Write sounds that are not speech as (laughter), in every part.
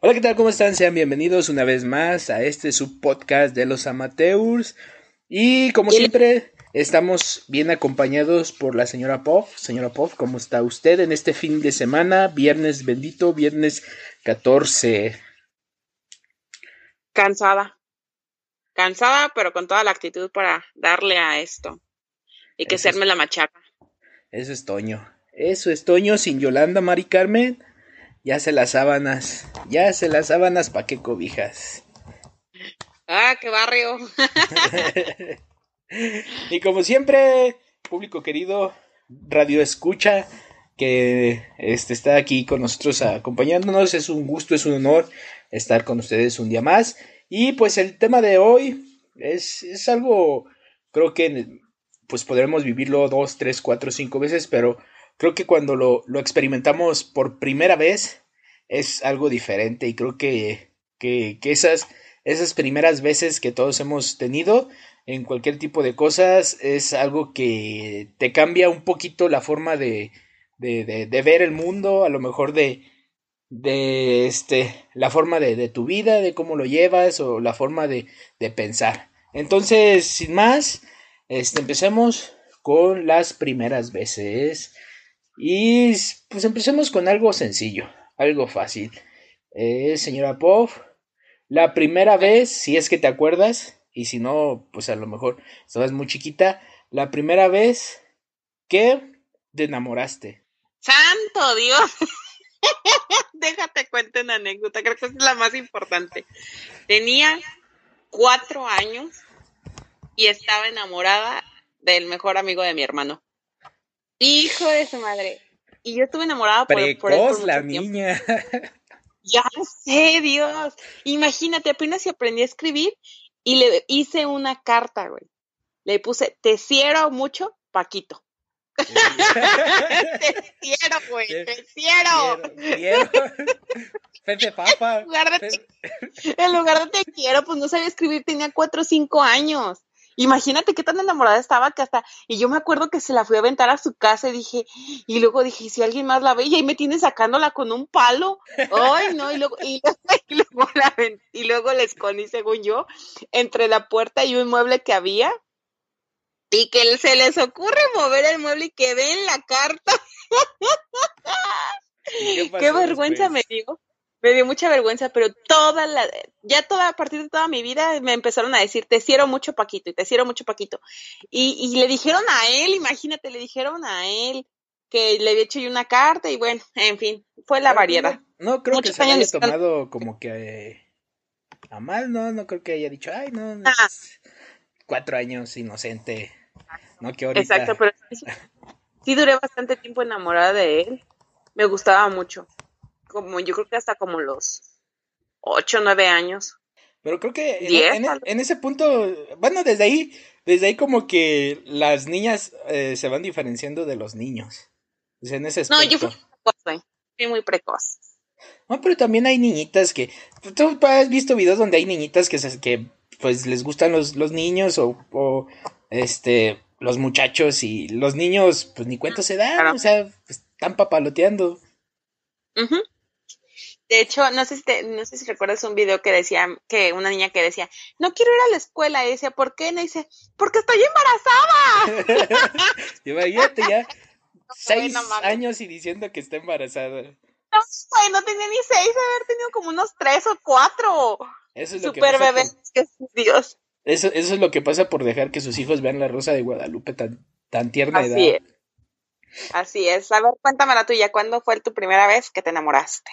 Hola, ¿qué tal? ¿Cómo están? Sean bienvenidos una vez más a este subpodcast de los amateurs. Y como siempre, estamos bien acompañados por la señora Pop. Señora Pop, ¿cómo está usted en este fin de semana? Viernes bendito, viernes 14. Cansada. Cansada, pero con toda la actitud para darle a esto. Y que serme la machaca. Eso es Toño. Eso es Toño sin Yolanda, Mari Carmen. Ya se las sábanas, ya se las sábanas, ¿pa' qué cobijas? Ah, qué barrio. (laughs) y como siempre, público querido, radio escucha, que este, está aquí con nosotros acompañándonos. Es un gusto, es un honor estar con ustedes un día más. Y pues el tema de hoy es, es algo, creo que pues podremos vivirlo dos, tres, cuatro, cinco veces, pero creo que cuando lo, lo experimentamos por primera vez es algo diferente y creo que, que, esas, esas primeras veces que todos hemos tenido en cualquier tipo de cosas es algo que te cambia un poquito la forma de, de, de, de ver el mundo, a lo mejor de, de este, la forma de, de, tu vida, de cómo lo llevas o la forma de, de pensar. Entonces, sin más, este, empecemos con las primeras veces. Y pues empecemos con algo sencillo, algo fácil. Eh, señora Pov, la primera vez, si es que te acuerdas, y si no, pues a lo mejor estabas muy chiquita, la primera vez que te enamoraste. ¡Santo Dios! (laughs) Déjate cuento una anécdota, creo que es la más importante. Tenía cuatro años y estaba enamorada del mejor amigo de mi hermano. Hijo de su madre. Y yo estuve enamorada por, Precoz, por él por la niña. Ya sé, Dios. Imagínate, apenas si aprendí a escribir y le hice una carta, güey. Le puse, te quiero mucho, Paquito. (laughs) (laughs) te quiero, güey, te quiero. Quiero, quiero. Papa. En lugar, de te, en lugar de te quiero, pues no sabía escribir, tenía cuatro o cinco años. Imagínate qué tan enamorada estaba que hasta, y yo me acuerdo que se la fui a aventar a su casa y dije, y luego dije, ¿y si alguien más la ve, y ahí me tiene sacándola con un palo. Ay, no, y luego, y, (laughs) y luego, la, y luego la escondí, según yo, entre la puerta y un mueble que había. Y que se les ocurre mover el mueble y que ven la carta. ¿Y (laughs) pasó Qué vergüenza después? me dio. Me dio mucha vergüenza, pero toda la, ya toda, a partir de toda mi vida me empezaron a decir, te quiero mucho Paquito, y te quiero mucho Paquito. Y, y le dijeron a él, imagínate, le dijeron a él que le había hecho yo una carta y bueno, en fin, fue la Pero, variedad. No, no creo Muchos que se haya años de- tomado como que eh, a mal, no, no creo que haya dicho, ay, no, Ah. cuatro años inocente, no que ahorita. Exacto, pero sí, sí duré bastante tiempo enamorada de él. Me gustaba mucho. Como yo creo que hasta como los ocho, nueve años. Pero creo que en, Diez, en- ese punto, bueno, desde ahí, desde ahí como que las niñas eh, se van diferenciando de los niños. O sea, en ese No, yo fui precoz. Fui muy precoz. No, pero también hay niñitas que. Tú has visto videos donde hay niñitas que, se- que pues les gustan los, los niños o, o, este los muchachos y los niños pues ni cuenta se dan, Claro. o sea, pues, están papaloteando. Ujú. De hecho, no sé si te- no sé si recuerdas un video que decía que una niña que decía, no quiero ir a la escuela, y decía, ¿por qué? Y dice, porque estoy embarazada. (laughs) Imagínate ya (laughs) seis no años y diciendo que está embarazada. No, güey, no tenía ni seis, haber tenido como unos tres o cuatro. Eso es lo que Super pasa bebé. por- Dios. eso, eso es lo que pasa por dejar que sus hijos vean la rosa de Guadalupe tan, tan tierna edad. Así es. Así es. A ver, cuéntame la tuya. ¿Cuándo fue tu primera vez que te enamoraste?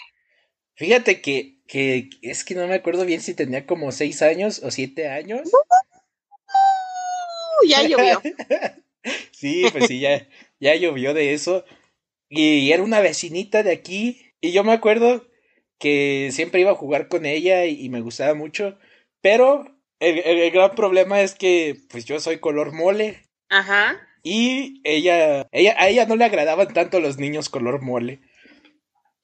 Fíjate que, que es que no me acuerdo bien si tenía como seis años o siete años. Uh, ya llovió. (laughs) Sí, pues sí, ya, ya llovió de eso. Y era una vecinita de aquí. Y yo me acuerdo que siempre iba a jugar con ella y, y me gustaba mucho. Pero el, el- el gran problema es que pues yo soy color mole. Ajá. Y ella, ella, a ella no le agradaban tanto los niños color mole.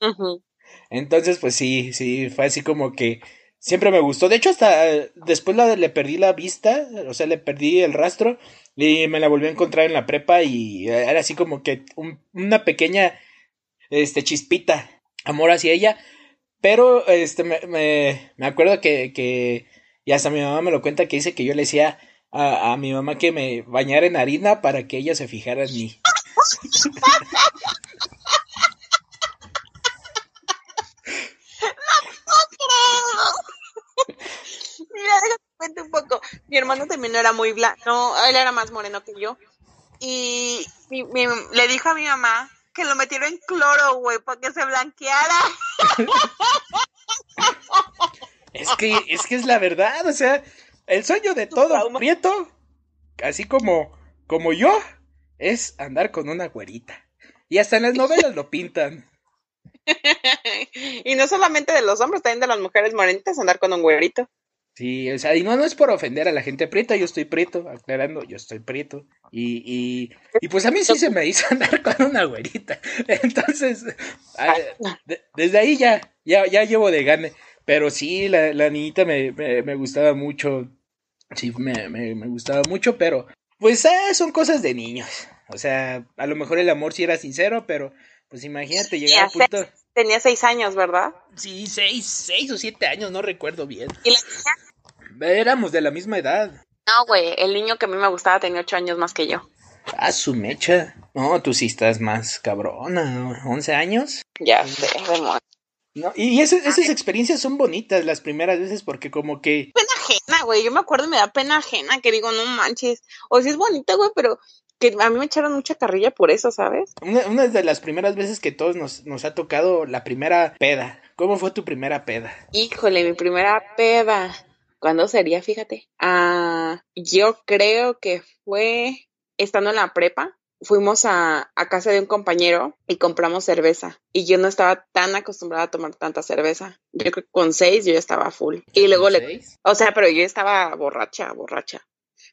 Ujú. Entonces, pues sí, sí, fue así como que siempre me gustó. De hecho, hasta eh, después la, le perdí la vista, o sea, le perdí el rastro y me la volví a encontrar en la prepa y era así como que un- una pequeña, este, chispita, amor hacia ella. Pero, este, me, me, me acuerdo que, que, y hasta mi mamá me lo cuenta, que dice que yo le decía a, a mi mamá que me bañara en harina para que ella se fijara en mí. (laughs) Mira, déjame cuente un poco. Mi hermano también no era muy blanco, no, él era más moreno que yo. Y mi- mi- le dijo a mi mamá que lo metiera en cloro, güey, para que se blanqueara. Es que, es que es la verdad, o sea, el sueño de todo trauma. prieto, así como, como yo, es andar con una güerita. Y hasta en las novelas lo pintan. (laughs) y no solamente de los hombres, también de las mujeres morenitas andar con un güerito. Sí, o sea, y no, no es por ofender a la gente prieta, yo estoy prieto, aclarando, yo estoy prieto. Y, y, y pues a mí sí se me hizo (laughs) andar con una güerita. Entonces, de- desde ahí ya, ya, ya llevo de gane. Pero sí, la, la niñita me, me, me gustaba mucho. Sí, me, me, me gustaba mucho, pero pues ah, son cosas de niños. O sea, a lo mejor el amor sí era sincero, pero pues imagínate llegar sé. punto. Tenía seis años, ¿verdad? Sí, seis, seis o siete años, no recuerdo bien. Y la niña, Éramos de la misma edad. no, güey, el niño que a mí me gustaba tenía ocho años más que yo. Ah, su mecha. No, tú sí estás más cabrona. ¿11 años? Ya sé, demonios. No, y esas, esas experiencias son bonitas las primeras veces porque como que... pena ajena, güey. Yo me acuerdo y me da pena ajena que digo, no manches. O sí es bonita, güey, pero que a mí me echaron mucha carrilla por eso, ¿sabes? Una, una de las primeras veces que todos nos, nos ha tocado la primera peda. ¿Cómo fue tu primera peda? Híjole, mi primera peda. ¿Cuándo sería? Fíjate. Ah, yo creo que fue estando en la prepa. Fuimos a, a casa de un compañero y compramos cerveza. Y yo no estaba tan acostumbrada a tomar tanta cerveza. Yo creo que con seis yo ya estaba full. Y luego le, ¿Seis? o sea, pero yo estaba borracha, borracha.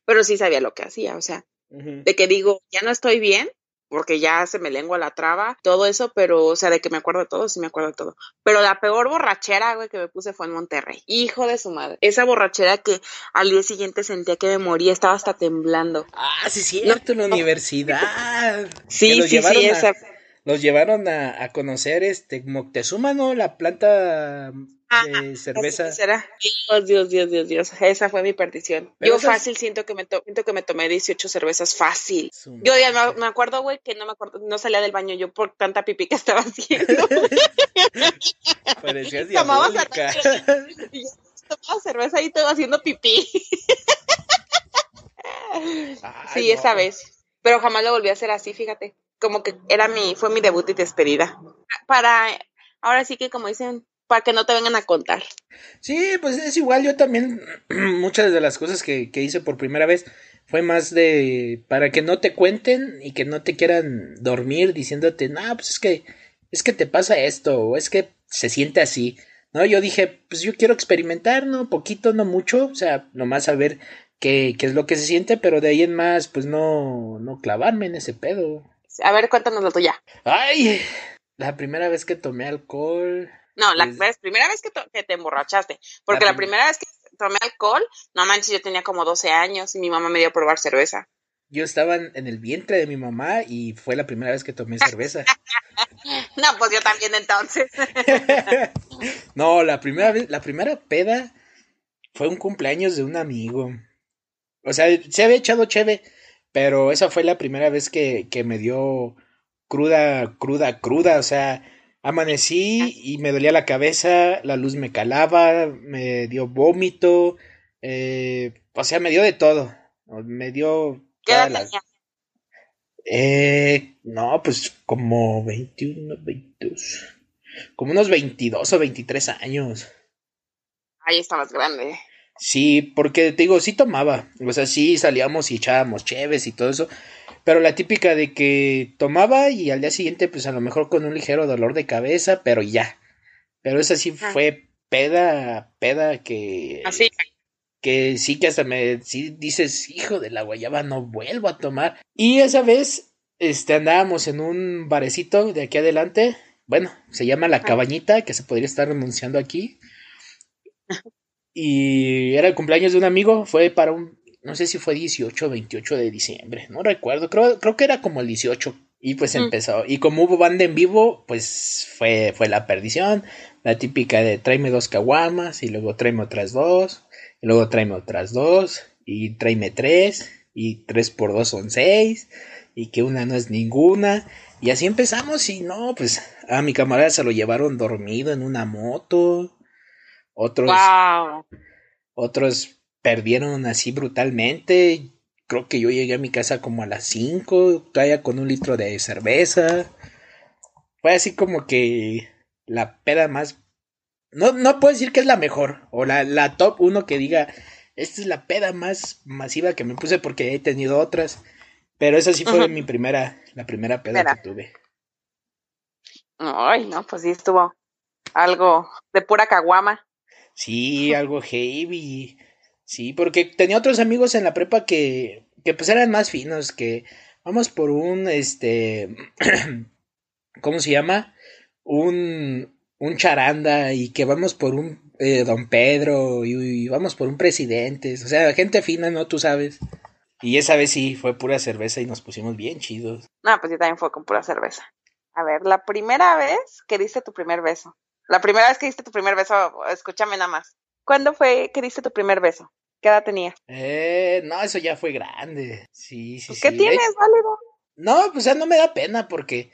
Pero sí sabía lo que hacía, o sea, de que digo, ya no estoy bien, porque ya se me lengua la traba, todo eso, pero, o sea, de que me acuerdo de todo, sí me acuerdo de todo. Pero la peor borrachera, güey, que me puse fue en Monterrey. Hijo de su madre. Esa borrachera que al día siguiente sentía que me moría, estaba hasta temblando. Ah, sí, cierto, en la universidad. Sí, sí, sí, a- esa. Los llevaron a, a conocer este Moctezuma, ¿no? La planta de cerveza. Será. Dios, Dios, Dios, Dios, Dios. Esa fue mi perdición. Pero Yo esas- fácil siento que me to- siento que me tomé 18 cervezas fácil. Yo ya me, me acuerdo, güey, que no me acuerdo, no salía del baño yo por tanta pipí que estaba haciendo. (laughs) Parecías (laughs) Tomaba diabólica. (laughs) Y yo tomaba cerveza y todo haciendo pipí. Ay, sí, no. esa vez. Pero jamás lo volví a hacer así, fíjate. Como que era mi, fue mi debut y despedida. Para, ahora sí que como dicen, para que no te vengan a contar. Sí, pues es igual, yo también (clears throat) muchas de las cosas que, que hice por primera vez fue más de para que no te cuenten y que no te quieran dormir diciéndote, no, pues es que es que te pasa esto o es que se siente así. No, yo dije, pues yo quiero experimentar, no, poquito, no mucho, o sea, nomás saber qué, qué es lo que se siente, pero de ahí en más, pues no, no clavarme en ese pedo. A ver, cuéntanos la tuya. Ay, la primera vez que tomé alcohol. No, la primera vez que, te emborrachaste. Porque La la, prim- primera vez que tomé alcohol, no manches, yo tenía como 12 años y mi mamá me dio a probar cerveza. Yo estaba en, en el vientre de mi mamá y fue la primera vez que tomé cerveza. (laughs) No, pues yo también entonces. (laughs) no, la primera vez, la primera peda fue un cumpleaños de un amigo. O sea, se había echado cheve, pero esa fue la primera vez que, que me dio cruda, cruda, cruda. O sea, amanecí y me dolía la cabeza, la luz me calaba, me dio vómito, eh, o sea, me dio de todo. Me dio ¿Qué edad la- tenía? Eh, no, pues como 21, 22. Como unos 22 o 23 años. Ahí estabas grande. Sí, porque te digo, sí tomaba. O sea, sí salíamos y echábamos cheves y todo eso. Pero la típica de que tomaba y al día siguiente, pues a lo mejor con un ligero dolor de cabeza, pero ya. Pero esa sí Ah. fue peda, peda que. Así. que sí que hasta me sí dices, hijo de la guayaba, no vuelvo a tomar. Y esa vez, este, andábamos en un barecito de aquí adelante. Bueno, se llama La Cabañita, que se podría estar anunciando aquí. Y era el cumpleaños de un amigo, fue para un, no sé si fue 18 o 28 de diciembre, no recuerdo, creo, creo que era como el 18. Y pues Mm. empezó, y como hubo banda en vivo, pues fue, fue la perdición. la típica de tráeme dos caguamas y luego tráeme otras dos, y luego tráeme otras dos, y tráeme tres, y tres por dos son seis, y que una no es ninguna. Y así empezamos y no, pues a mi camarada se lo llevaron dormido en una moto. Otros, otros perdieron así brutalmente. Creo que yo llegué a mi casa como a las 5, todavía con un litro de cerveza. Fue así como que la peda más... No, no puedo decir que es la mejor, o la, la top uno que diga, esta es la peda más masiva que me puse porque he tenido otras. Pero esa sí fue mi primera, la primera peda que tuve. Ay, no, pues sí estuvo algo de pura caguama. Sí, algo heavy. Sí, porque tenía otros amigos en la prepa que, que pues eran más finos, que vamos por un, este, (clears throat) ¿cómo se llama? Un, un charanda y que vamos por un eh, don Pedro y, y, vamos por un presidente. O sea, gente fina, ¿no? Tú sabes. Y esa vez sí fue pura cerveza y nos pusimos bien chidos. No, pues yo también fue con pura cerveza. A ver, la primera vez que diste tu primer beso. La primera vez que diste tu primer beso, escúchame nada más. ¿Cuándo fue que diste tu primer beso? ¿Qué edad tenía? Eh, no, eso ya fue grande. Sí, sí, sí. ¿Qué tienes, válido? No, pues ya no me da pena porque,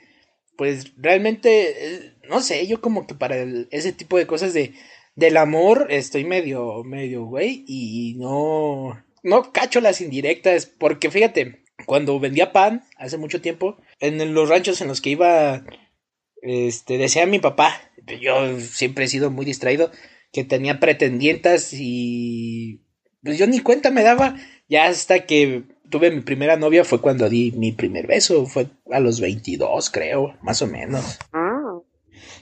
pues realmente, eh, no sé, yo como que para ese tipo de cosas de, del amor estoy medio, medio, güey, y no, no cacho las indirectas, porque fíjate, cuando vendía pan hace mucho tiempo, en los ranchos en los que iba, este, decía mi papá, yo siempre he sido muy distraído, que tenía pretendientas y pues yo ni cuenta me daba, ya hasta que tuve mi primera novia fue cuando di mi primer beso, fue a los 22 creo, más o menos. Ah.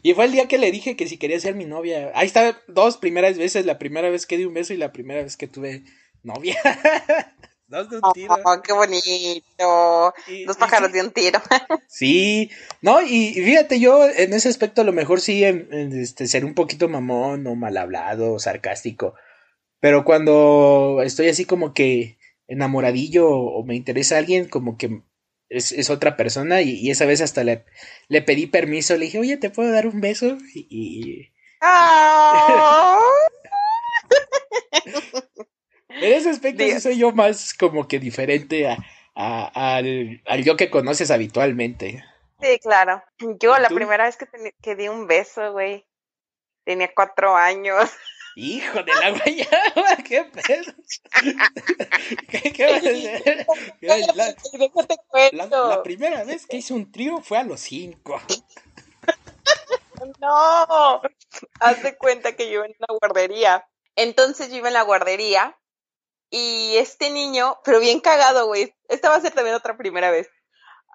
Y fue el día que le dije que si quería ser mi novia. Ahí está dos primeras veces, la primera vez que di un beso y la primera vez que tuve novia. (laughs) Dos de un tiro. Oh, qué bonito. Dos pájaros de un tiro. (laughs) sí, no, y, fíjate, yo en ese aspecto a lo mejor sí en, este, ser un poquito mamón o mal hablado o sarcástico. Pero cuando estoy así como que enamoradillo o me interesa alguien, como que es, es otra persona y, esa vez hasta le, le pedí permiso, le dije, oye, ¿te puedo dar un beso? Y... ¡Ah! (laughs) En ese aspecto soy yo más como que diferente a, al, yo que conoces habitualmente. Sí, claro. Yo la primera vez que, que di un beso, güey, tenía cuatro años. Hijo de la guayaba, (laughs) qué pedo. (laughs) ¿Qué, qué vas a hacer? (laughs) La, la, primera vez que hice un trío fue a los cinco. No, haz de cuenta que yo en la guardería. Entonces yo iba en la guardería y este niño, pero bien cagado, güey. Esta va a ser también otra primera vez.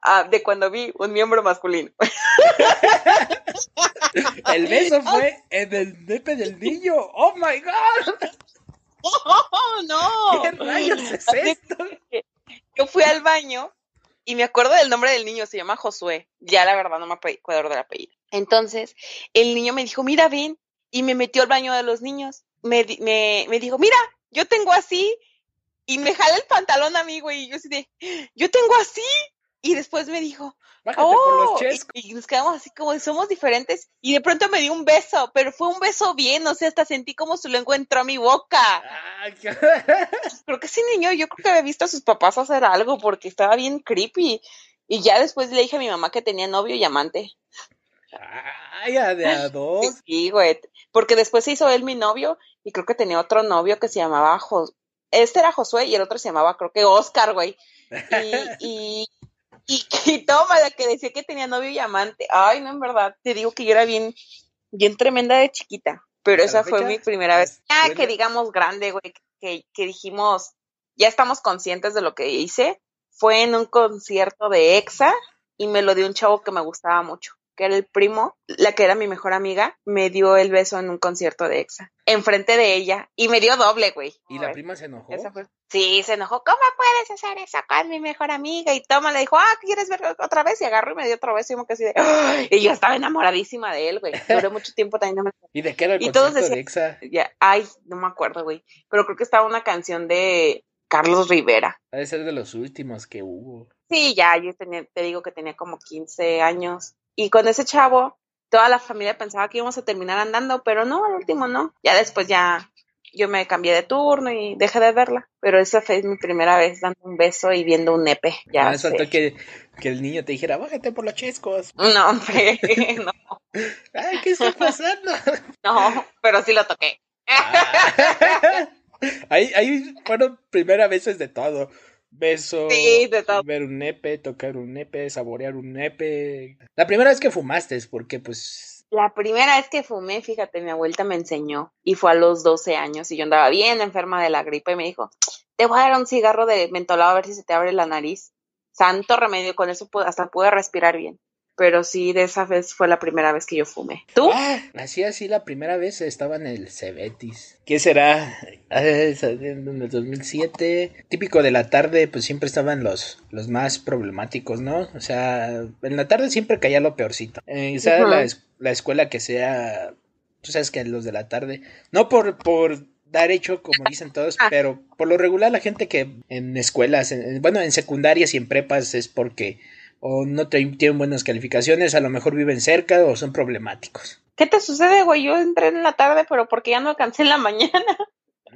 Ah, de cuando vi un miembro masculino. (laughs) el beso (laughs) fue en el nepe del niño. ¡Oh my god! ¡Oh, (laughs) no! ¿Qué rayos es esto? Yo fui al baño y me acuerdo del nombre del niño, se llama Josué. Ya la verdad no me acuerdo del apellido. Entonces, el niño me dijo, mira, ven, y me metió al baño de los niños. Me, me, me dijo, mira, yo tengo así y me jala el pantalón a mí, güey, y yo así de, yo tengo así, y después me dijo, oh, y, nos quedamos así como, somos diferentes, y de pronto me dio un beso, pero fue un beso bien, o sea, hasta sentí como su lengua entró a mi boca. (laughs) creo que ese niño, yo creo que había visto a sus papás hacer algo, porque estaba bien creepy, y ya después le dije a mi mamá que tenía novio y amante. Ay, de a (laughs) dos. Sí, güey, porque después se hizo él mi novio, y creo que tenía otro novio que se llamaba este era Josué y el otro se llamaba, creo que Oscar, güey. (laughs) Y, y, (laughs) y, toma, la que decía que tenía novio y amante. Ay, no, en verdad, te digo que yo era bien, bien tremenda de chiquita. Pero esa fue mi primera vez. Ah, que digamos grande, güey, que, que dijimos, ya estamos conscientes de lo que hice. Fue en un concierto de EXA y me lo dio un chavo que me gustaba mucho que era el primo, la que era mi mejor amiga, me dio el beso en un concierto de EXA, enfrente de ella, y me dio doble, güey. ¿Y la prima se enojó? Sí, se enojó, ¿cómo puedes hacer eso con mi mejor amiga? Y toma, le dijo, ah, ¿quieres ver otra vez? Y agarró y me dio otro beso, y como que así de, y yo estaba enamoradísima de él, güey. Duró mucho tiempo también. No me... ¿Y de qué era el concierto de EXA? Ya, ay, no me acuerdo, güey, pero creo que estaba una canción de Carlos Rivera. Debe ser de los últimos que hubo. Sí, ya, yo tenía, te digo que tenía como 15 años. Y con ese chavo, toda la familia pensaba que íbamos a terminar andando, pero no, al último no. Ya después ya yo me cambié de turno y dejé de verla. Pero esa fue mi primera vez dando un beso y viendo un nepe. Ya ah, faltó que, que el niño te dijera, bájate por los chescos. No, hombre, (laughs) no. Ay, ¿qué está pasando? (laughs) No, pero sí lo toqué. Ah. (laughs) ahí, ahí fueron primeras veces de todo. Beso, ver un nepe, tocar un nepe, saborear un nepe. La primera vez que fumaste, porque pues la primera vez que fumé, fíjate, mi abuelita me enseñó y fue a los 12 años y yo andaba bien enferma de la gripe y me dijo, te voy a dar un cigarro de mentolado a ver si se te abre la nariz. Santo remedio, con eso hasta pude respirar bien pero sí, de esa vez fue la primera vez que yo fumé. ¿Tú? Ah, así, así, la primera vez estaba en el Cebetis. ¿Qué será? Ah, en el 2007. Típico de la tarde, pues siempre estaban los, los más problemáticos, ¿no? O sea, en la tarde siempre caía lo peorcito. Eh, sea la, la, escuela que sea, tú sabes que los de la tarde, no por, por dar hecho, como dicen todos, ah. pero por lo regular la gente que en escuelas, bueno, en secundarias y en prepas es porque o no tienen buenas calificaciones, a lo mejor viven cerca o son problemáticos. ¿Qué te sucede, güey? Yo entré en la tarde, pero porque ya no alcancé en la mañana.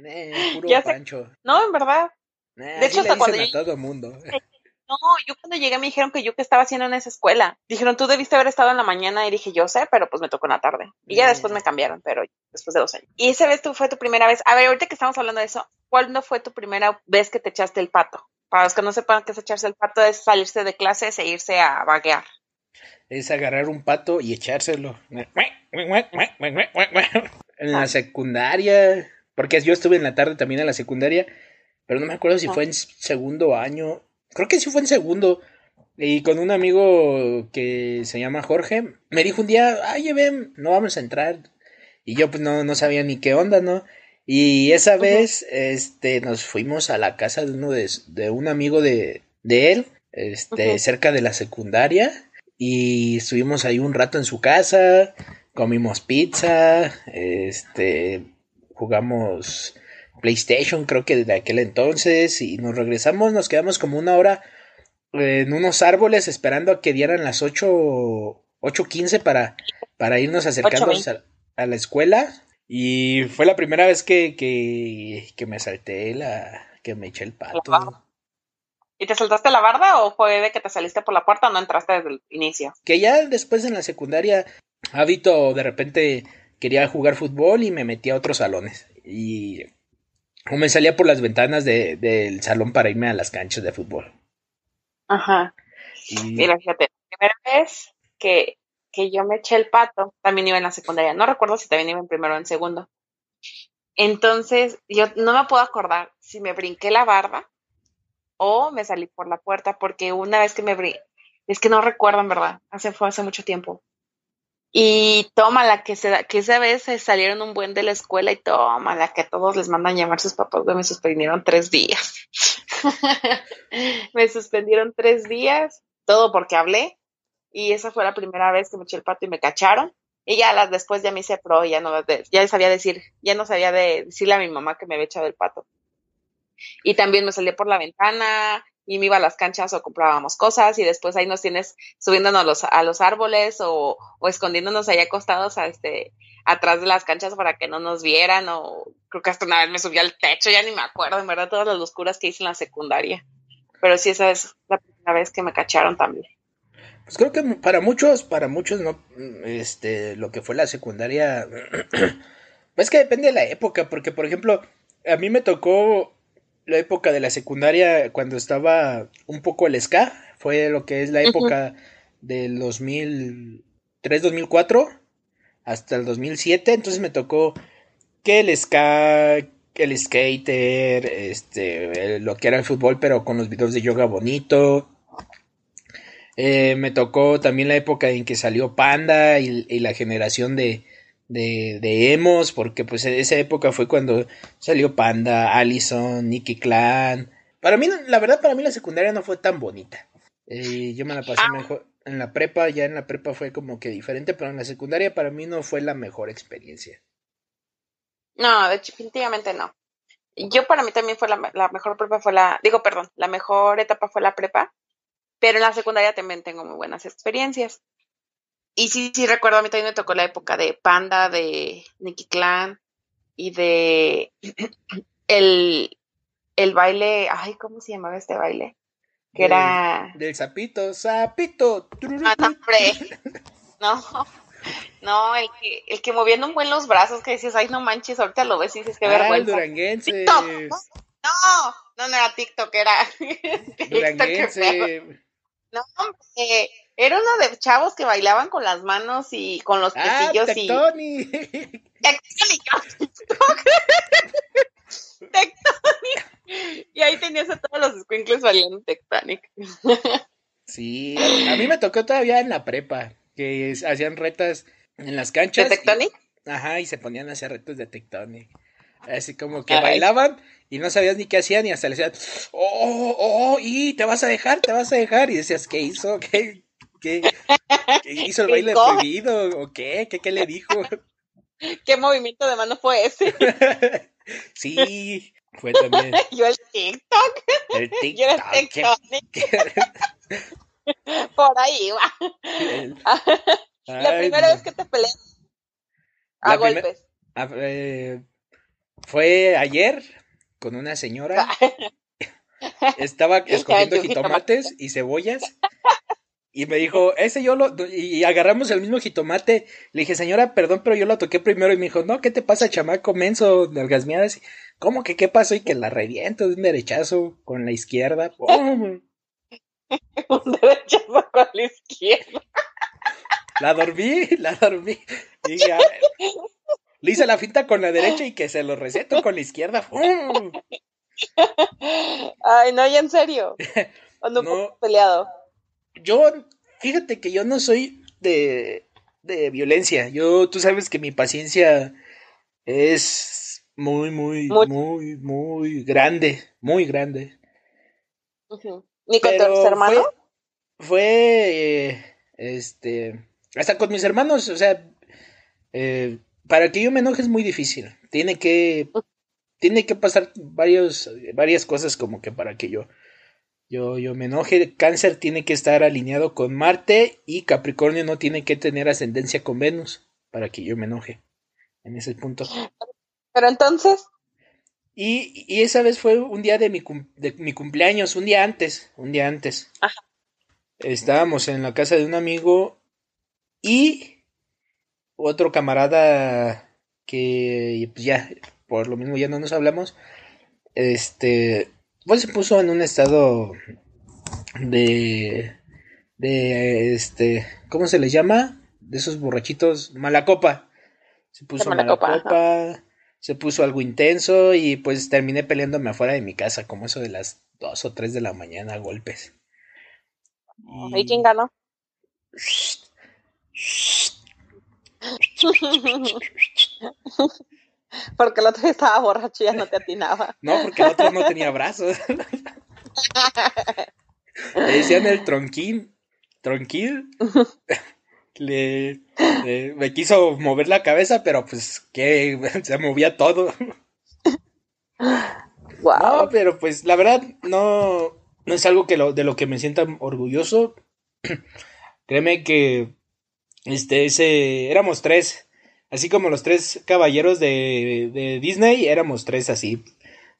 Eh, puro pancho. No, en verdad. de hecho, hasta cuando. Todo mundo. (laughs) No, yo cuando llegué me dijeron que yo qué estaba haciendo en esa escuela. Dijeron, tú debiste haber estado en la mañana y dije, yo sé, pero pues me tocó en la tarde. Y ya después me cambiaron, pero después de dos años. Y esa vez tú fue tu primera vez. A ver, ahorita que estamos hablando de eso, ¿cuándo fue tu primera vez que te echaste el pato? Para los que no sepan qué es echarse el pato, es salirse de clases e irse a vaguear. Es agarrar un pato y echárselo. En la secundaria, porque yo estuve en la tarde también en la secundaria, pero no me acuerdo si fue en segundo año. Creo que sí fue en segundo. Y con un amigo que se llama Jorge, me dijo un día, ay, ven, no vamos a entrar. Y yo pues no, no sabía ni qué onda, ¿no? Y esa vez, este, nos fuimos a la casa de uno de, de un amigo de, de él, este, cerca de la secundaria, y estuvimos ahí un rato en su casa, comimos pizza, este, jugamos PlayStation, creo que desde aquel entonces, y nos regresamos, nos quedamos como una hora en unos árboles esperando a que dieran las ocho, ocho quince para, para irnos acercando a, a la escuela y fue la primera vez que, que, me salté la. que me eché el pato. ¿Y te saltaste la barda o fue de que te saliste por la puerta o no entraste desde el inicio? Que ya después en la secundaria, hábito de repente quería jugar fútbol y me metí a otros salones. Y. o me salía por las ventanas de, del salón para irme a las canchas de fútbol. Ajá. Mira, fíjate, la primera vez que que yo me eché el pato, también iba en la secundaria. No recuerdo si también iba en primero o en segundo. Entonces, yo no me puedo acordar si me brinqué la barba o me salí por la puerta, porque una vez que me brinqué, es que no recuerdo en verdad, hace, fue hace mucho tiempo. Y toma la que, que esa vez salieron un buen de la escuela y toma la que todos les mandan llamar sus papás, me suspendieron tres días. (laughs) me suspendieron tres días, todo porque hablé y esa fue la primera vez que me eché el pato y me cacharon. Y ya las, después ya me hice pro, ya no, ya sabía decir, ya no sabía de decirle a mi mamá que me había echado el pato. Y también me salí por la ventana y me iba a las canchas o comprábamos cosas y después ahí nos tienes subiéndonos los, a los árboles o, o escondiéndonos ahí acostados a este, atrás de las canchas para que no nos vieran o creo que hasta una vez me subí al techo, ya ni me acuerdo, en verdad, todas las locuras que hice en la secundaria. Pero sí, esa es la primera vez que me cacharon también. Pues creo que para muchos, para muchos no, este, lo que fue la secundaria, (clears throat) es que depende de la época, porque por ejemplo, a mí me tocó la época de la secundaria cuando estaba un poco el ska, fue lo que es la época del 2003-2004 hasta el 2007, entonces me tocó que el ska, el skater, este, lo que era el fútbol, pero con los videos de yoga bonito, eh, me tocó también la época en que salió Panda y, la generación de, de, emos, porque pues esa época fue cuando salió Panda, Allison, Nicky Clan. Para mí, la verdad, para mí la secundaria no fue tan bonita. Eh, yo me la pasé ah. mejor en la prepa, ya en la prepa fue como que diferente, pero en la secundaria para mí no fue la mejor experiencia. No, definitivamente no. Yo para mí también fue la, la mejor prepa, fue la, digo, perdón, la mejor etapa fue la prepa pero en la secundaria también tengo muy buenas experiencias. y sí, sí recuerdo, a mí también me tocó la época de Panda, de Nicky Clan y de (clears throat) el, el baile, ay, ¿cómo se llamaba este baile? Que era... Del sapito, sapito. Ah, no, hombre. no, (laughs) no, el que, el que moviendo un buen los brazos, que dices, ay, no manches, ahorita lo ves y dices, qué Ah, el vergüenza. duranguense. TikTok. No, no, no era TikTok, era... (laughs) TikTok. No, hombre, era uno de chavos que bailaban con las manos y con los Ah, piecillos y... Tectoni. Tectonic. (laughs) Y ahí tenías a todos los squinkles bailando Tectonic. Sí, a mí me tocó todavía en la prepa, que es- hacían retas en las ¿De canchas. y- Tectonic? Ajá, y se ponían a hacer retos de Tectonic. Así como que bailaban y no sabías ni qué hacían y hasta le decían, oh, oh, y te vas a dejar, te vas a dejar. Y decías, ¿qué hizo? ¿Qué, qué, qué (laughs) hizo el baile prohibido? ¿O qué? ¿Qué, qué le dijo? (laughs) ¿Qué movimiento de mano fue ese? (laughs) sí, fue también Yo el TikTok, el yo era TikTok. Por ahí va. El- La primera no. vez que te peleas a La golpes. Eh, fue ayer con una señora. (laughs) Estaba escogiendo jitomates y cebollas. Y me dijo, ese yo lo. Y agarramos el mismo jitomate. Le dije, señora, perdón, pero yo lo toqué primero. Y me dijo, no, ¿qué te pasa, chamaco menso? Nalgasmeadas. ¿Cómo que qué pasó? Y que la reviento de un derechazo con la izquierda. (laughs) ¡Pum! Un derechazo con la izquierda. La dormí, (laughs) la dormí. Y ya, le hice la finta con la derecha y que se lo receto con la izquierda. (laughs) Ay, no, ya en serio. ¿O No. has peleado? Yo, fíjate que yo no soy de, de violencia. Yo, tú sabes que mi paciencia es muy, muy, Muy- muy, muy grande, muy grande. ¿Ni con tus hermanos? Fue, fue, eh, este, hasta con mis hermanos, o sea, eh, para que yo me enoje es muy difícil. Tiene que, tiene que pasar varios, varias cosas como que para que yo, yo, yo me enoje. Cáncer tiene que estar alineado con Marte y Capricornio no tiene que tener ascendencia con Venus para que yo me enoje. En ese punto. Pero entonces, Y, y esa vez fue un día de mi, cum- de mi cumpleaños, un día antes, un día antes. Ajá. Estábamos en la casa de un amigo y otro camarada que pues ya, por lo mismo ya no nos hablamos, este, pues se puso en un estado de, de, este, ¿cómo se les llama? De esos borrachitos, mala copa. Se puso mala mala copa, copa, se puso algo intenso y pues terminé peleándome afuera de mi casa, como eso de las dos o tres de la mañana a golpes. ¿y quién ganó? (laughs) Porque el otro día estaba borracho y ya no te atinaba. No, porque el otro no tenía brazos. Le decían el tronquín. Tronquín. Le, le- me quiso mover la cabeza, pero pues que se movía todo. Wow. No, pero pues la verdad no, no es algo que lo, de lo que me sienta orgulloso. Créeme que este ese éramos tres, así como los tres caballeros de, de Disney, éramos tres así.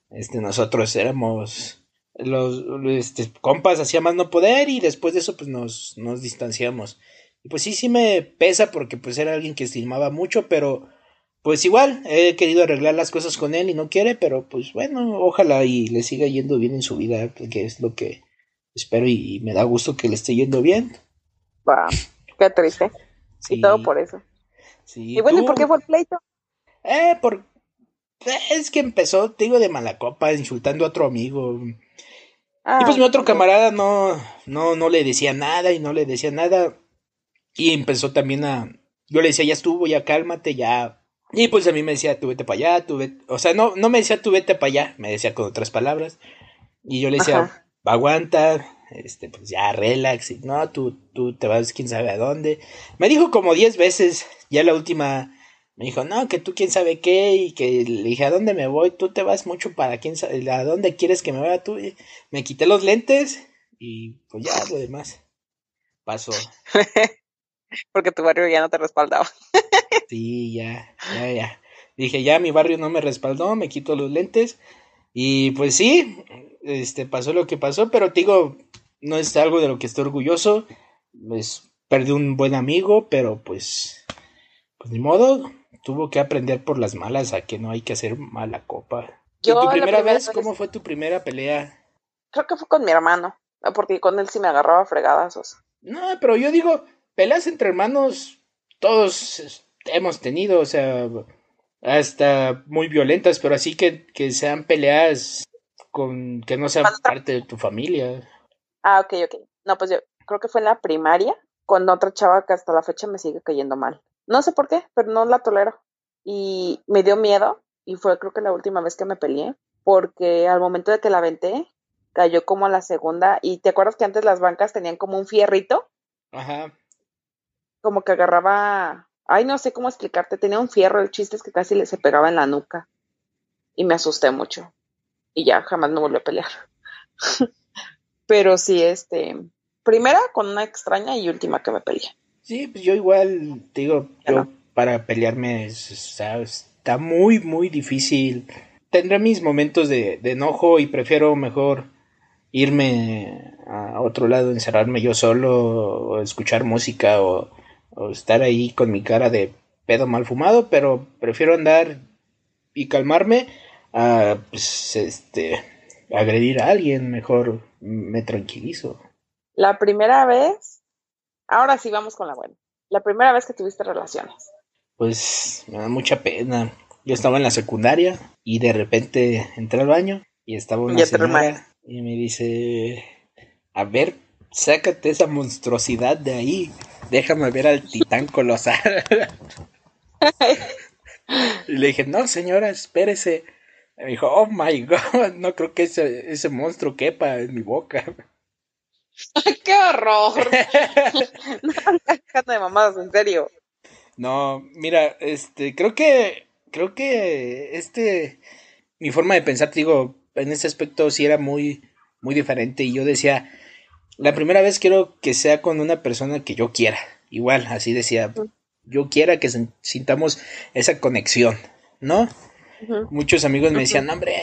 Este nosotros éramos los este, compas hacía más no poder y después de eso pues nos, nos distanciamos. Y pues sí, sí me pesa porque pues era alguien que estimaba mucho, pero pues igual he querido arreglar las cosas con él y no quiere, pero pues bueno, ojalá y le siga yendo bien en su vida, que es lo que espero y, me da gusto que le esté yendo bien. Wow. Qué triste. Sí, Y todo por eso. sí, Y bueno, ¿y por qué fue el pleito? Eh, por... Es que empezó, te digo, de mala copa, insultando a otro amigo. Ah, Y pues mi otro camarada no, no, no le decía nada y no le decía nada. Y empezó también a. Yo le decía, ya estuvo, ya cálmate, ya. Y pues a mí me decía, tú vete para allá, tú vete. O sea, no, no me decía tú vete para allá, me decía con otras palabras. Y yo le decía, Ajá. aguanta, este, pues ya relax. Y, no, tú, tú te vas quién sabe a dónde. Me dijo como diez veces, ya la última. Me dijo, no, que tú quién sabe qué, y que le dije, ¿a dónde me voy? Tú te vas mucho para quién sabe, ¿a dónde quieres que me vaya tú? Y me quité los lentes y pues ya lo demás pasó. (laughs) Porque tu barrio ya no te respaldaba. (laughs) Sí, ya, ya, ya. Dije, ya mi barrio no me respaldó, me quito los lentes. Y pues sí, este pasó lo que pasó, pero te digo, no es algo de lo que estoy orgulloso. Pues perdí un buen amigo, pero pues, pues ni modo, tuvo que aprender por las malas a que no hay que hacer mala copa. Yo, ¿Tu primera primera vez? vez- ¿Cómo fue tu primera pelea? Creo que fue con mi hermano, porque con él sí me agarraba fregadazos. No, pero yo digo, peleas entre hermanos, todos hemos tenido, o sea, hasta muy violentas, pero así que, que sean peleas con que no sean parte de tu familia. Ah, ok, ok. No, pues yo creo que fue en la primaria con otra chava que hasta la fecha me sigue cayendo mal. No sé por qué, pero no la tolero. Y me dio miedo y fue creo que la última vez que me peleé porque al momento de que la aventé cayó como a la segunda y te acuerdas que antes las bancas tenían como un fierrito, Ajá. como que agarraba, ay no sé cómo explicarte, tenía un fierro, el chiste es que casi le se pegaba en la nuca y me asusté mucho y ya jamás no volví a pelear. (laughs) Pero sí, este, primera con una extraña y última que me peleé. Sí, pues yo igual, te digo, yo para pelearme es- está, está muy, muy difícil. Tendré mis momentos de, de enojo y prefiero mejor irme a otro lado, encerrarme yo solo, o escuchar música, o, o estar ahí con mi cara de pedo mal fumado, pero prefiero andar y calmarme a, pues, este, agredir a alguien, mejor me tranquilizo. La primera vez, ahora sí vamos con la buena. La primera vez que tuviste relaciones. Pues me da mucha pena. Yo estaba en la secundaria y de repente entré al baño y estaba una señora y me dice, a ver, sácate esa monstruosidad de ahí, déjame ver al titán colosal. (laughs) y le dije, no señora, espérese. Me dijo, oh my god, no creo que ese, ese monstruo quepa en mi boca. ¡Qué horror! (laughs) no, de mamadas, en serio. No, mira, este, creo que, creo que este, mi forma de pensar, te digo, en ese aspecto sí era muy, muy diferente y yo decía, la primera vez quiero que sea con una persona que yo quiera, igual, así decía, yo quiera que sintamos esa conexión, ¿no? Muchos amigos me decían, "No, hombre,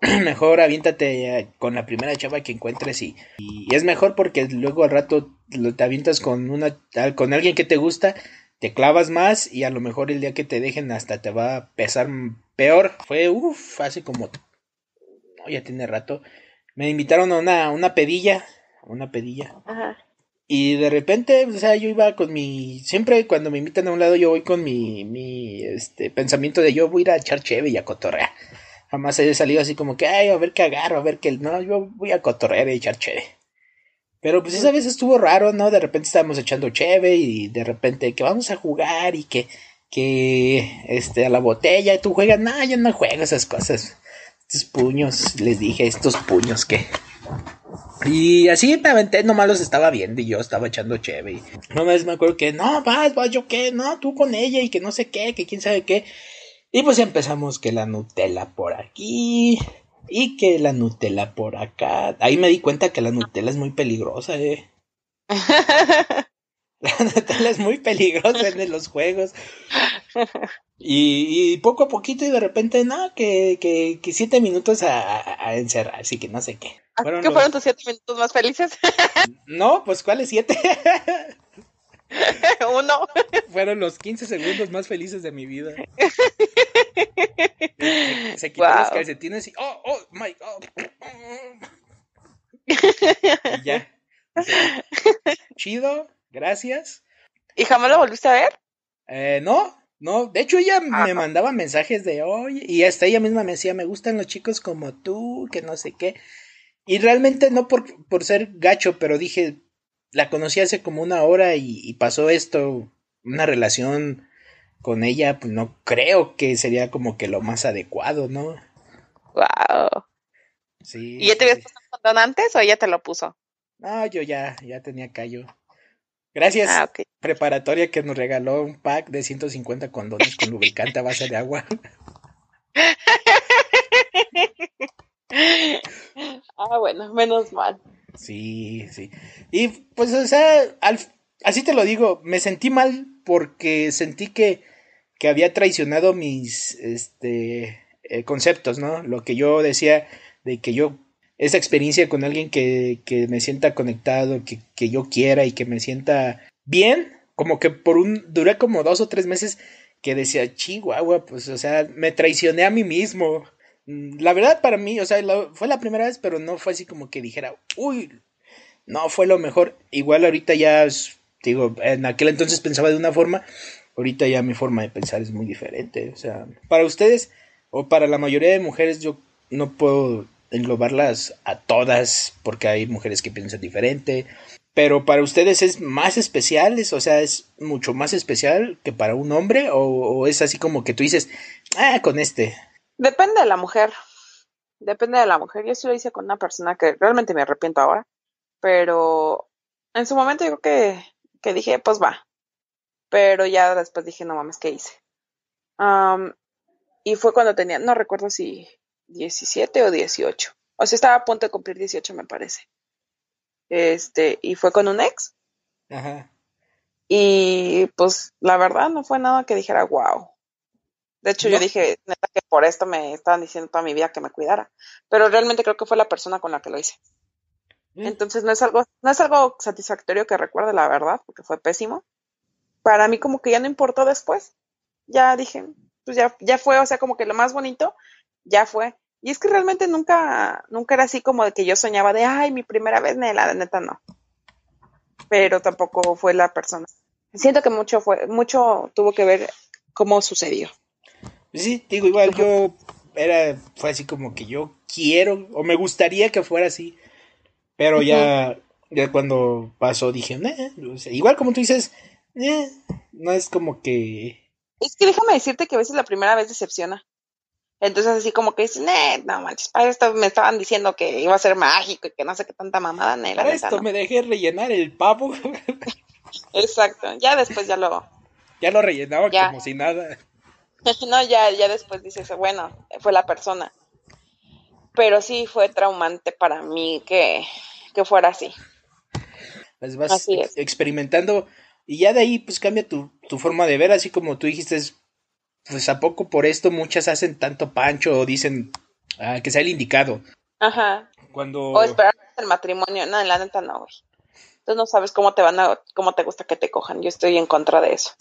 (clears throat) mejor aviéntate con la primera chava que encuentres y, y es mejor porque luego al rato lo- te avientas con una con alguien que te gusta, te clavas más y a lo mejor el día que te dejen hasta te va a pesar peor. Fue uff, hace como no, ya tiene rato. Me invitaron a una, una pedilla, una pedilla. Ajá. Y de repente, o sea, yo iba con mi. Siempre cuando me invitan a un lado, yo voy con mi, mi este, pensamiento de yo voy a ir a echar cheve y a cotorrear. Jamás he salido así como que, ay, a ver qué agarro, a ver qué. No, yo voy a cotorrear y echar cheve. Pero pues esa vez estuvo raro, ¿no? De repente estábamos echando cheve y de repente que vamos a jugar y que. Que. Este, a la botella, y tú juegas. No, yo no juego esas cosas. Estos puños, les dije, estos puños que. Y así me aventé, nomás los estaba viendo y yo estaba echando cheve. Y una vez me acuerdo que, no, vas, vas, yo qué, no, tú con ella y que no sé qué, que quién sabe qué. Y pues empezamos que la Nutella por aquí y que la Nutella por acá. Ahí me di cuenta que la Nutella es muy peligrosa, eh. (laughs) (laughs) La Nutella es muy peligrosa en los juegos. Y, y poco a poquito y de repente, no, que, que, que siete minutos a, a, a encerrar, así que no sé qué. ¿Así Fueron los- fueron tus siete minutos más felices? (laughs) No, pues ¿cuáles siete? (laughs) Uno. Fueron los 15 segundos más felices de mi vida. Se, se quitó Wow. los calcetines y oh, oh, my God. Y ya. Chido, gracias. ¿Y jamás lo volviste a ver? Eh, no, no, de hecho ella Ah. me mandaba mensajes de oye, y hasta ella misma me decía, me gustan los chicos como tú, que no sé qué. Y realmente no por, por ser gacho, pero dije, la conocí hace como una hora y, y pasó esto, una relación con ella, pues no creo que sería como que lo más adecuado, ¿no? Wow. Sí. ¿Y ya te habías puesto el condón antes o ella te lo puso? No, yo ya, ya tenía callo. Gracias, Ah, ok. preparatoria que nos regaló un pack de 150 condones con lubricante a base de agua. Ah, bueno, menos mal. Sí, sí. Y pues, o sea, al, así te lo digo, me sentí mal porque sentí que, que había traicionado mis este, eh, conceptos, ¿no? Lo que yo decía de que yo, esa experiencia con alguien que, que me sienta conectado, que, que yo quiera y que me sienta bien, como que por un, duré como dos o tres meses que decía, chihuahua, pues, o sea, me traicioné a mí mismo. Mm, la verdad para mí, o sea, fue la primera vez, pero no fue así como que dijera, uy, no fue lo mejor. Igual ahorita ya, digo, en aquel entonces pensaba de una forma, ahorita ya mi forma de pensar es muy diferente. O sea, para ustedes o para la mayoría de mujeres yo no puedo englobarlas a todas porque hay mujeres que piensan diferente. Pero para ustedes es más especial, o sea, es mucho más especial que para un hombre, o, es así como que tú dices, ah, con este. Depende de la mujer. Depende de la mujer. Yo sí lo hice con una persona que realmente me arrepiento ahora. Pero en su momento yo creo que, que dije, pues va. Pero ya después dije, no mames, ¿qué hice? y fue cuando tenía, no recuerdo si 17 o 18. O sea, estaba a punto de cumplir 18, me parece. Este, y fue con un ex. Ajá. Y pues la verdad no fue nada que dijera wow. De hecho, yo dije, neta, que por esto me estaban diciendo toda mi vida que me cuidara. Pero realmente creo que fue la persona con la que lo hice. Mm. Entonces no es algo, no es algo satisfactorio que recuerde la verdad, porque fue pésimo. Para mí como que ya no importó después. Ya dije, pues ya, ya fue, o sea, como que lo más bonito ya fue. Y es que realmente nunca, nunca era así como de que yo soñaba de, ay, mi primera vez, la de neta no. Pero tampoco fue la persona. Siento que mucho fue, mucho tuvo que ver cómo sucedió. Sí, digo, igual yo era, fue así como que yo quiero, o me gustaría que fuera así. Pero ya, ya cuando pasó dije, igual como tú dices, no es como que... Es que déjame decirte que a veces la primera vez decepciona. Entonces así como que dicen, no manches, para esto me estaban diciendo que iba a ser mágico y que no sé qué tanta mamada. Ne, para esto me dejé rellenar el pavo. (laughs) Exacto, ya después ya lo... Ya lo rellenaba como si nada. (laughs) no, ya, ya después dices, bueno, fue la persona. Pero sí fue traumante para mí que, que fuera así. Pues vas así experimentando y ya de ahí pues cambia tu, tu forma de ver, así como tú dijiste, pues a poco por esto muchas hacen tanto pancho o dicen ah, que sea el indicado. Ajá. Cuando... O esperar el matrimonio. No, en la neta no, güey. Tú no sabes cómo te van a, cómo te gusta que te cojan. Yo estoy en contra de eso.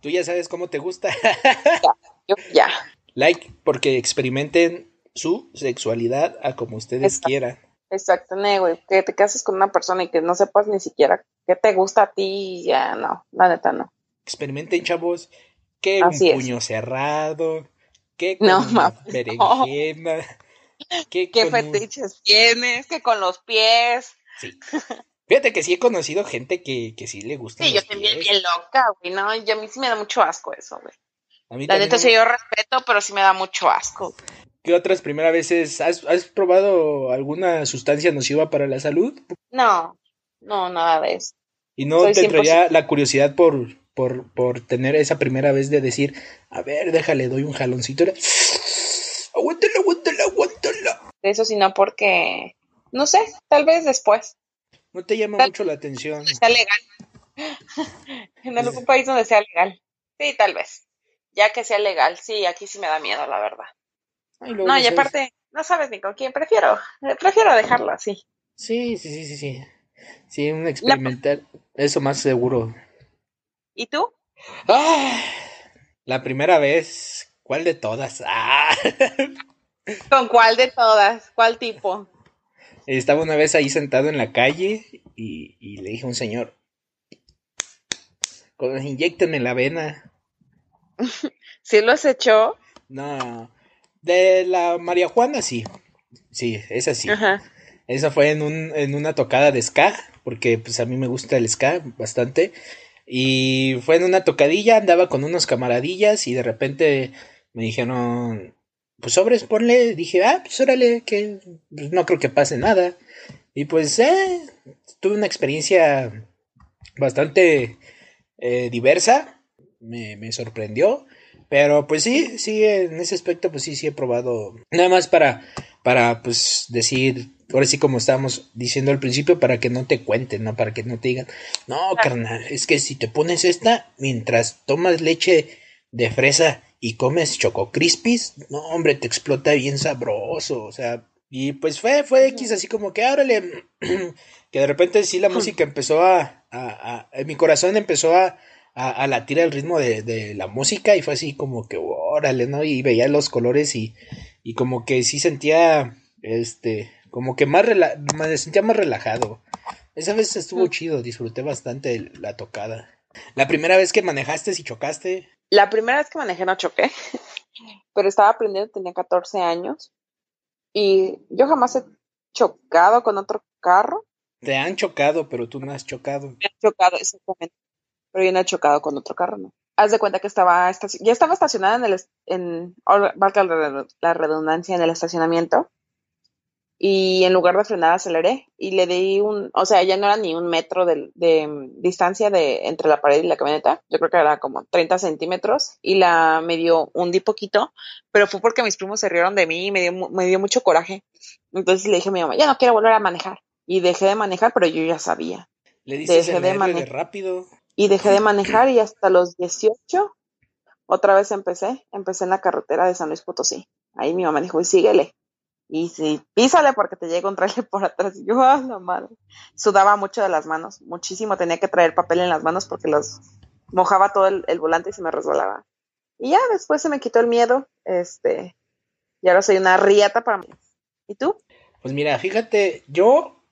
Tú ya sabes cómo te gusta. (laughs) ya, yo ya. Like, porque experimenten su sexualidad a como ustedes quieran. Exacto, güey. Que te cases con una persona y que no sepas ni siquiera qué te gusta a ti, ya no, la neta no. Experimenten, chavos que un puño cerrado, que con no, berenjena, que ¿Qué (laughs) fetiches tienes? Que con los pies. Sí. Fíjate que sí he conocido gente que, que sí le gusta. Sí, yo también bien loca, güey, ¿no? Y a mí sí me da mucho asco eso, güey. A mí La neta sí yo respeto, pero sí me da mucho asco. ¿Qué otras primeras veces has, has probado alguna sustancia nociva para la salud? No, no, nada de eso. ¿Y no te traía la curiosidad por, por, por tener esa primera vez de decir, a ver, déjale, doy un jaloncito. Aguántala, aguántala, aguántala. Eso sino porque, no sé, tal vez después. No te llama mucho la atención. Sea legal. (laughs) en algún país donde sea legal. Sí, tal vez. Ya que sea legal, sí, aquí sí me da miedo, la verdad. no, y aparte, no sabes ni con quién, prefiero, prefiero dejarlo así. Sí, sí, sí, sí, sí. Sí, un experimental, eso más seguro. ¿Y tú? Ah, la primera vez. ¿Cuál de todas? Ah. ¿Con cuál de todas? ¿Cuál tipo? Estaba una vez ahí sentado en la calle y, le dije a un señor, inyectenme la vena. (laughs) ¿Sí lo has hecho? No, de la María Juana sí, sí, esa sí. Esa fue en, un, en una tocada de ska, porque pues a mí me gusta el ska bastante. Y fue en una tocadilla, andaba con unos camaradillas y de repente me dijeron, pues sobres, ponle. Dije, ah, pues órale, que pues, no creo que pase nada. Y pues, eh, tuve una experiencia bastante eh, diversa, me, sorprendió. Pero pues sí, sí, en ese aspecto pues sí, sí he probado. Nada más para, para pues decir, ahora sí como estábamos diciendo al principio, para que no te cuenten, ¿no? Para que no te digan, no, carnal, es que si te pones esta mientras tomas leche de fresa y comes choco crispies, no, hombre, te explota bien sabroso, o sea, y pues fue, fue X así como que, órale, (clears throat) que de repente sí la (clears throat) música empezó a, a, a mi corazón empezó a, a, a latir el ritmo de, de, la música y fue así como que, órale, ¿no? Y veía los colores y, y como que sí sentía, este, como que más, me sentía más relajado. Esa vez estuvo chido, disfruté bastante la tocada. La primera vez que manejaste, si chocaste. La primera vez que manejé no choqué, (laughs) pero estaba aprendiendo, tenía 14 años y yo jamás he chocado con otro carro. Te han chocado, pero tú no has chocado. Me han chocado, exactamente pero yo no he chocado con otro carro, ¿no? Haz de cuenta que estaba, ya estaba estacionada en el, en, valga la redundancia, en el estacionamiento, y en lugar de frenar aceleré, y le di un, o sea, ya no era ni un metro de, de distancia de, entre la pared y la camioneta, yo creo que era como 30 centímetros, y la me dio, hundí poquito, pero fue porque mis primos se rieron de mí y me dio, me dio mucho coraje. Entonces le dije a mi mamá, ya no quiero volver a manejar, y dejé de manejar, pero yo ya sabía. Le dije de manejar rápido y dejé de manejar y hasta los 18 otra vez empecé, empecé en la carretera de San Luis Potosí. Ahí mi mamá dijo, y síguele. Y sí, písale porque te llega un trailer por atrás. Y yo, ah, la madre. Sudaba mucho de las manos, muchísimo. Tenía que traer papel en las manos porque los mojaba todo el, el volante y se me resbalaba. Y ya después se me quitó el miedo, este, y ahora soy una riata para mí. ¿Y tú? Pues mira, fíjate, yo,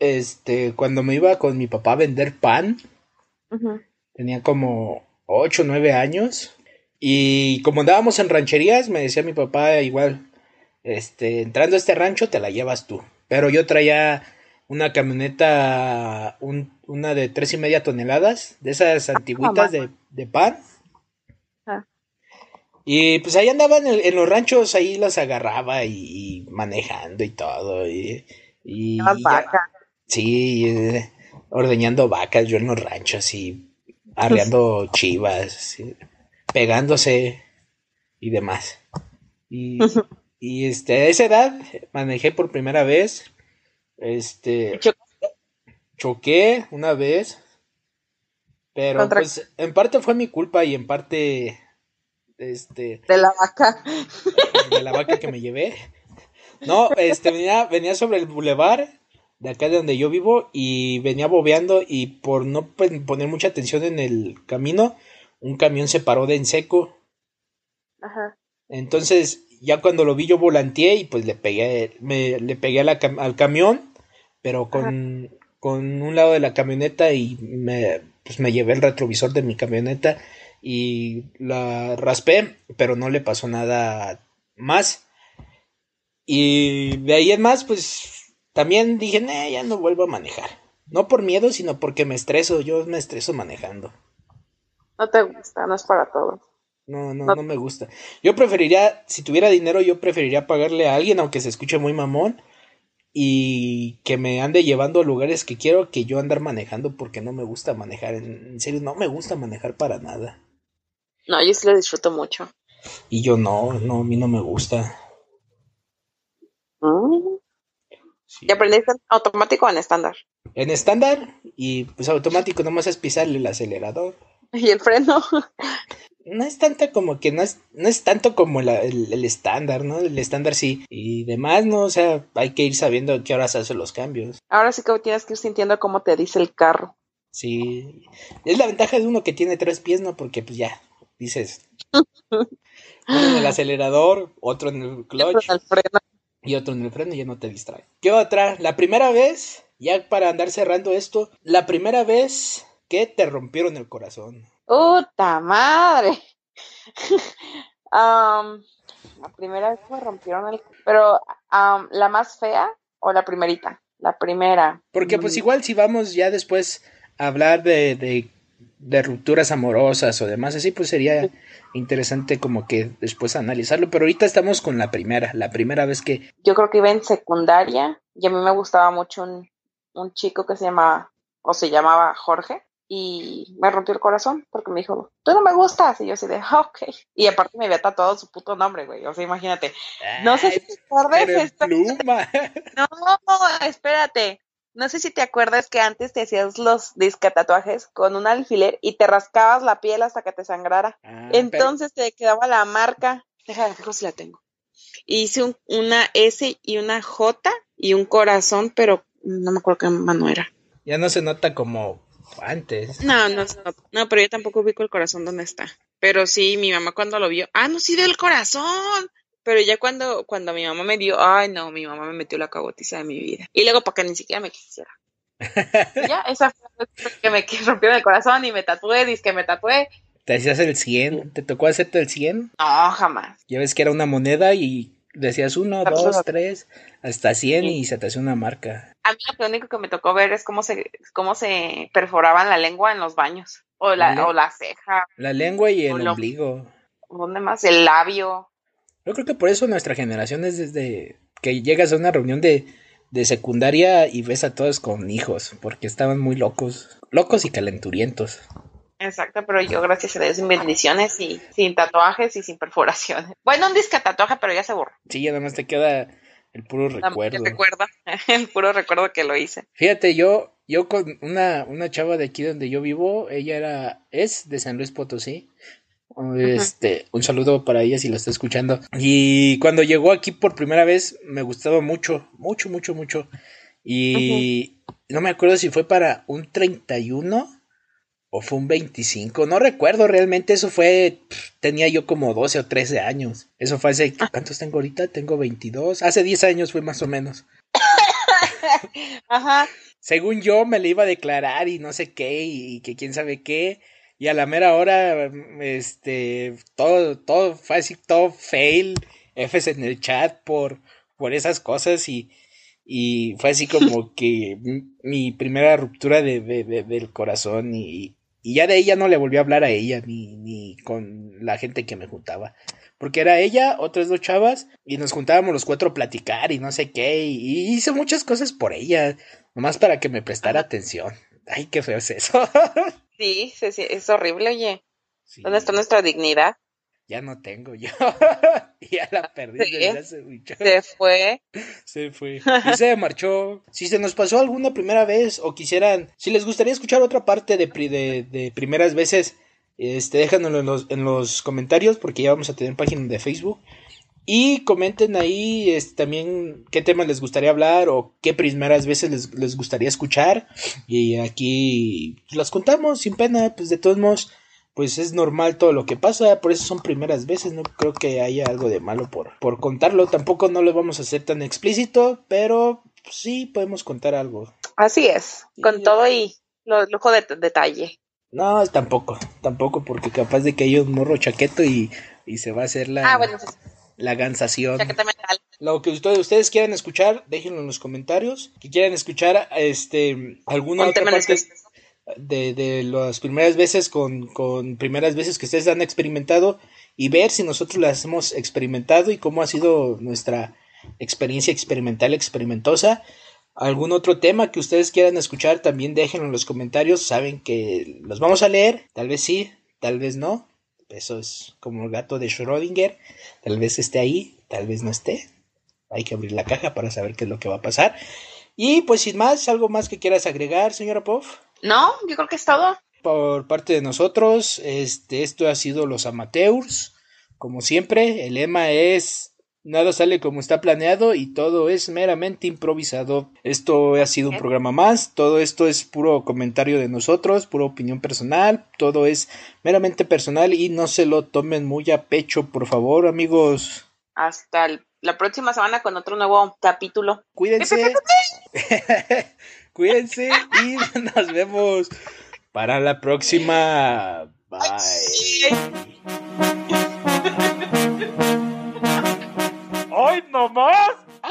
este, cuando me iba con mi papá a vender pan, Tenía como 8 o 9 años. Y como andábamos en rancherías, me decía mi papá igual, este, entrando a este rancho te la llevas tú. Pero yo traía una camioneta, una de tres y media toneladas, de esas antiguitas de, de pan. Ah. Y pues ahí andaba en, los ranchos, ahí las agarraba y, manejando y todo. Y, y sí, eh, ordeñando vacas yo en los ranchos y arreando (laughs) chivas, pegándose y demás. Y, (laughs) y, este, a esa edad manejé por primera vez. Este choqué una vez. Pero pues en parte fue mi culpa y en parte este de la vaca. De la vaca que me llevé. No, este venía, venía sobre el bulevar de acá de donde yo vivo y venía bobeando y por no poner mucha atención en el camino, un camión se paró de en seco. Ajá. Entonces, ya cuando lo vi yo volanteé y pues le pegué, me, le pegué al camión, pero con, con un lado de la camioneta y me, pues me llevé el retrovisor de mi camioneta y la raspé, pero no le pasó nada más. Y de ahí en más, pues también dije, ya no vuelvo a manejar. No por miedo, sino porque me estreso. Yo me estreso manejando. No te gusta, no es para todo. No, no, no, me gusta. Yo preferiría, si tuviera dinero, yo preferiría pagarle a alguien, aunque se escuche muy mamón, y que me ande llevando a lugares que quiero que yo andar manejando porque no me gusta manejar. En, serio, no me gusta manejar para nada. No, yo sí lo disfruto mucho. Y yo no, no, a mí no me gusta. Mm. ¿Y aprendiste en automático o en estándar? En estándar y pues automático nomás es pisarle el acelerador. (laughs) ¿Y el freno? (laughs) No es tanto como que no es, no es tanto como el, estándar, ¿no? El estándar sí. Y demás, ¿no? O sea, hay que ir sabiendo a qué horas hacen los cambios. Ahora sí que tienes que ir sintiendo cómo te dice el carro. Sí. Es la ventaja de uno que tiene tres pies, ¿no? Porque pues ya, dices. (laughs) uno en el acelerador, otro en el clutch. el freno y otro en el freno y ya no te distrae. ¿Qué otra? La primera vez, ya para andar cerrando esto, la primera vez que te rompieron el corazón. ¡Puta madre! (laughs) la primera vez que me rompieron el pero la más fea o la primerita, la primera. Porque pues igual si vamos ya después a hablar de, de, de rupturas amorosas o demás, así pues sería interesante como que después analizarlo, pero ahorita estamos con la primera, la primera vez que... Yo creo que iba en secundaria y a mí me gustaba mucho un, chico que se llamaba, o se llamaba Jorge, y me rompió el corazón porque me dijo, tú no me gustas. Y yo así de, ah, ok. Y aparte me había tatuado su puto nombre, güey. O sea, imagínate. No sé si te acuerdas. Pluma. (laughs) No, espérate. No sé si te acuerdas que antes te hacías los disque tatuajes con un alfiler y te rascabas la piel hasta que te sangrara. Ah, Entonces te quedaba la marca. Déjame ver si la tengo. Hice una S y una J y un corazón, pero no me acuerdo qué mano era. Ya no se nota como antes. No, no, no, pero yo tampoco ubico el corazón donde está. Pero sí, mi mamá cuando lo vio, ah, no, sí del corazón. Pero ya cuando, cuando mi mamá me dio, ay no, mi mamá me metió la cagotiza de mi vida. Y luego para que ni siquiera me quisiera. (laughs) ya, esa fue que me rompió el corazón y me tatué, dice que me tatué. ¿Te hacías el 100? ¿Te tocó hacerte el 100? No, jamás. Ya ves que era una moneda y decías uno, dos, tres, hasta 100 y se te hacía una marca. A mí lo único que me tocó ver es cómo se, cómo se perforaban la lengua en los baños. O la, o la ceja. La lengua y el ombligo. ¿Dónde más? El labio. Yo creo que por eso nuestra generación es desde que llegas a una reunión de, de secundaria y ves a todos con hijos, porque estaban muy locos, locos y calenturientos. Exacto, pero yo gracias a Dios sin bendiciones y sin tatuajes y sin perforaciones. Bueno, un disque tatuaje, pero ya se borró. Sí, además te queda el puro recuerdo. El recuerdo, (laughs) el puro recuerdo que lo hice. Fíjate, yo, yo con una, una chava de aquí donde yo vivo, ella era, es de San Luis Potosí. Este, un saludo para ella si la está escuchando. Y cuando llegó aquí por primera vez, me gustaba mucho, mucho, mucho, mucho. Y no me acuerdo si fue para un 31 o fue un 25, no recuerdo realmente, eso fue, tenía yo como 12 o 13 años. Eso fue hace, ah. ¿cuántos tengo ahorita? Tengo 22, hace 10 años fue más o menos. Ajá. Según yo me le iba a declarar y no sé qué y, que quién sabe qué. Y a la mera hora, este, todo, todo fue así, todo fail, Fs en el chat por, por esas cosas y, y fue así como (laughs) que mi primera ruptura de, del corazón y, y ya de ella no le volví a hablar a ella ni, ni con la gente que me juntaba. Porque era ella, otras dos chavas, y nos juntábamos los cuatro a platicar y no sé qué. Y, hice muchas cosas por ella, nomás para que me prestara atención. Ay, qué feo es eso. (laughs) sí, sí, sí, es horrible, oye. ¿Dónde está nuestra dignidad? Ya no tengo yo. (laughs) ya la perdí desde hace mucho. Se fue. Se fue. Y se marchó. Si se nos pasó alguna primera vez o quisieran, si les gustaría escuchar otra parte de, de, de primeras veces, este, déjanoslo en los, en los comentarios porque ya vamos a tener página de Facebook. Y comenten ahí este, también qué temas les gustaría hablar o qué primeras veces les, les gustaría escuchar. Y aquí las contamos sin pena, pues de todos modos pues es normal todo lo que pasa, por eso son primeras veces, no creo que haya algo de malo por, por contarlo, tampoco no lo vamos a hacer tan explícito, pero sí podemos contar algo. Así es, con todo y lo, lujo de detalle. No, tampoco, tampoco, porque capaz de que hay un morro chaqueto y, y se va a hacer la, ah, bueno, la gansación. Lo que ustedes, ustedes quieran escuchar, déjenlo en los comentarios. Que quieran escuchar este alguna otra parte de, de las primeras veces con, con primeras veces que ustedes han experimentado y ver si nosotros las hemos experimentado y cómo ha sido nuestra experiencia experimental experimentosa. Algún otro tema que ustedes quieran escuchar también déjenlo en los comentarios. Saben que los vamos a leer. Tal vez sí, tal vez no. Eso es como el gato de Schrödinger. Tal vez esté ahí, tal vez no esté. Hay que abrir la caja para saber qué es lo que va a pasar. Y pues sin más, algo más que quieras agregar, señora Poff. No, yo creo que es todo. Por parte de nosotros, este, esto ha sido los amateurs. Como siempre, el lema es nada sale como está planeado y todo es meramente improvisado. Esto ha sido un programa más, todo esto es puro comentario de nosotros, pura opinión personal, todo es meramente personal y no se lo tomen muy a pecho, por favor, amigos. Hasta la próxima semana con otro nuevo capítulo. Cuídense. (laughs) Cuídense y (laughs) nos vemos para la próxima. Bye. ¡Hoy (laughs) nomás! Ah.